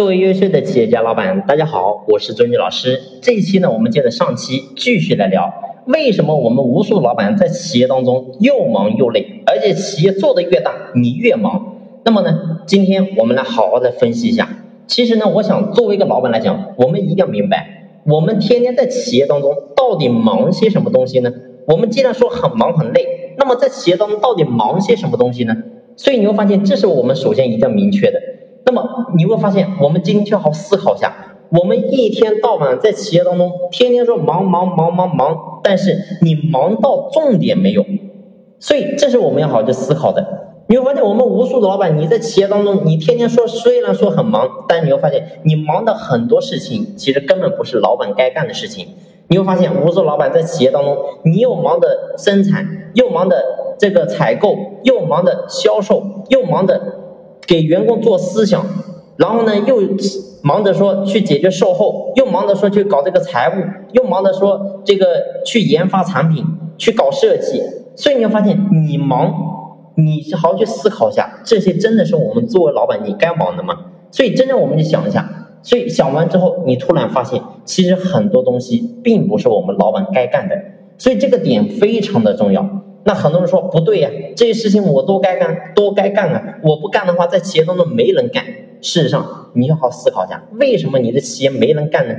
各位优秀的企业家老板，大家好，我是周毅老师。这一期呢，我们接着上期继续来聊，为什么我们无数老板在企业当中又忙又累，而且企业做的越大，你越忙。那么呢，今天我们来好好的分析一下。其实呢，我想作为一个老板来讲，我们一定要明白，我们天天在企业当中到底忙些什么东西呢？我们既然说很忙很累，那么在企业当中到底忙些什么东西呢？所以你会发现，这是我们首先一定要明确的。那么你会发现，我们今天就好思考一下，我们一天到晚在企业当中，天天说忙忙忙忙忙，但是你忙到重点没有，所以这是我们要好好去思考的。你会发现，我们无数的老板，你在企业当中，你天天说虽然说很忙，但你会发现，你忙的很多事情，其实根本不是老板该干的事情。你会发现，无数老板在企业当中，你又忙的生产，又忙的这个采购，又忙的销售，又忙的。给员工做思想，然后呢，又忙着说去解决售后，又忙着说去搞这个财务，又忙着说这个去研发产品，去搞设计。所以你会发现，你忙，你好好去思考一下，这些真的是我们作为老板你该忙的吗？所以真正我们就想一下，所以想完之后，你突然发现，其实很多东西并不是我们老板该干的，所以这个点非常的重要。那很多人说不对呀，这些事情我都该干，都该干啊！我不干的话，在企业当中没人干。事实上，你要好思考一下，为什么你的企业没人干呢？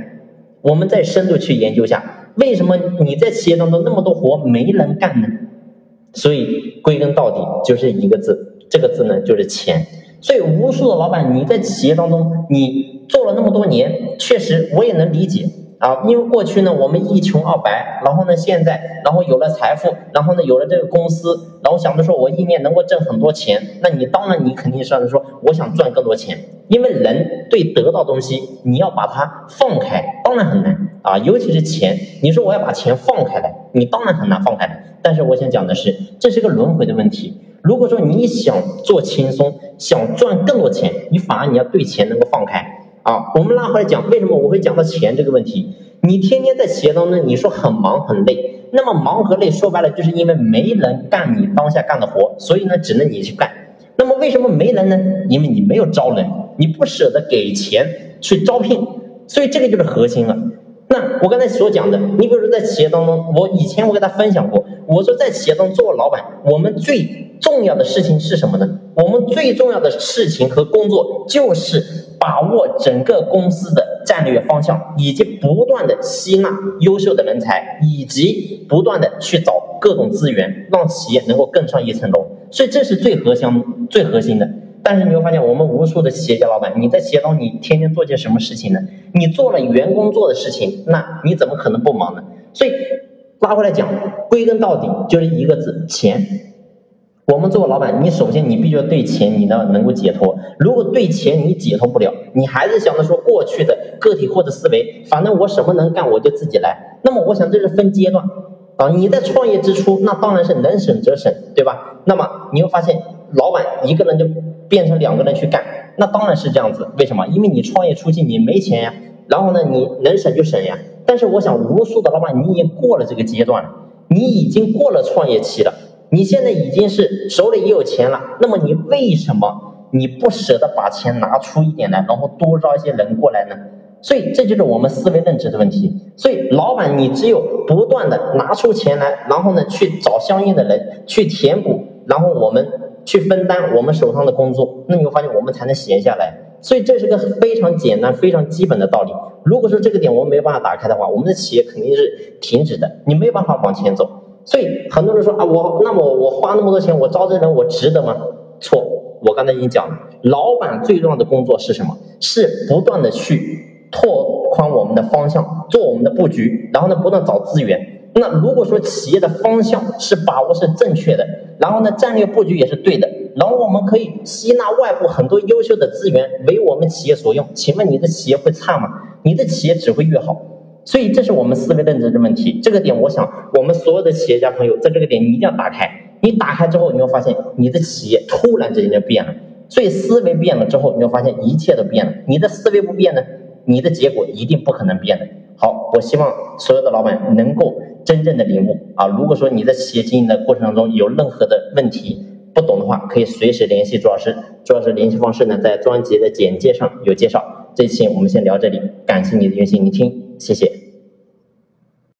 我们再深度去研究一下，为什么你在企业当中那么多活没人干呢？所以归根到底就是一个字，这个字呢就是钱。所以无数的老板，你在企业当中你做了那么多年，确实我也能理解。啊，因为过去呢，我们一穷二白，然后呢，现在，然后有了财富，然后呢，有了这个公司，然后想着说，我一年能够挣很多钱，那你当然你肯定是说，我想赚更多钱，因为人对得到东西，你要把它放开，当然很难啊，尤其是钱，你说我要把钱放开来，你当然很难放开来。但是我想讲的是，这是个轮回的问题。如果说你想做轻松，想赚更多钱，你反而你要对钱能够放开。啊，我们拉回来讲，为什么我会讲到钱这个问题？你天天在企业当中，你说很忙很累，那么忙和累说白了，就是因为没人干你当下干的活，所以呢，只能你去干。那么为什么没人呢？因为你没有招人，你不舍得给钱去招聘，所以这个就是核心了。那我刚才所讲的，你比如说在企业当中，我以前我给他分享过，我说在企业当中做老板，我们最重要的事情是什么呢？我们最重要的事情和工作就是把握整个公司的战略方向，以及不断的吸纳优秀的人才，以及不断的去找各种资源，让企业能够更上一层楼。所以这是最核心、最核心的。但是你会发现，我们无数的企业家老板，你在企业中，你天天做些什么事情呢？你做了员工做的事情，那你怎么可能不忙呢？所以拉回来讲，归根到底就是一个字：钱。我们做老板，你首先你必须要对钱你呢能够解脱。如果对钱你解脱不了，你还是想着说过去的个体或者思维，反正我什么能干我就自己来。那么我想这是分阶段啊。你在创业之初，那当然是能省则省，对吧？那么你会发现，老板一个人就。变成两个人去干，那当然是这样子。为什么？因为你创业初期你没钱呀，然后呢，你能省就省呀。但是我想，无数的老板，你已经过了这个阶段了，你已经过了创业期了，你现在已经是手里也有钱了。那么你为什么你不舍得把钱拿出一点来，然后多招一些人过来呢？所以这就是我们思维认知的问题。所以老板，你只有不断的拿出钱来，然后呢，去找相应的人去填补，然后我们。去分担我们手上的工作，那你会发现我们才能闲下来。所以这是个非常简单、非常基本的道理。如果说这个点我们没有办法打开的话，我们的企业肯定是停止的，你没有办法往前走。所以很多人说啊，我那么我花那么多钱，我招这人，我值得吗？错，我刚才已经讲了，老板最重要的工作是什么？是不断的去拓宽我们的方向，做我们的布局，然后呢，不断找资源。那如果说企业的方向是把握是正确的，然后呢战略布局也是对的，然后我们可以吸纳外部很多优秀的资源为我们企业所用，请问你的企业会差吗？你的企业只会越好。所以这是我们思维认知的问题。这个点，我想我们所有的企业家朋友在这个点你一定要打开。你打开之后，你会发现你的企业突然之间就变了。所以思维变了之后，你会发现一切都变了。你的思维不变呢，你的结果一定不可能变的。好，我希望所有的老板能够。真正的领悟啊！如果说你在企业经营的过程当中有任何的问题不懂的话，可以随时联系朱老师。朱老师联系方式呢，在专辑的简介上有介绍。这期我们先聊这里，感谢你的用心聆听，谢谢。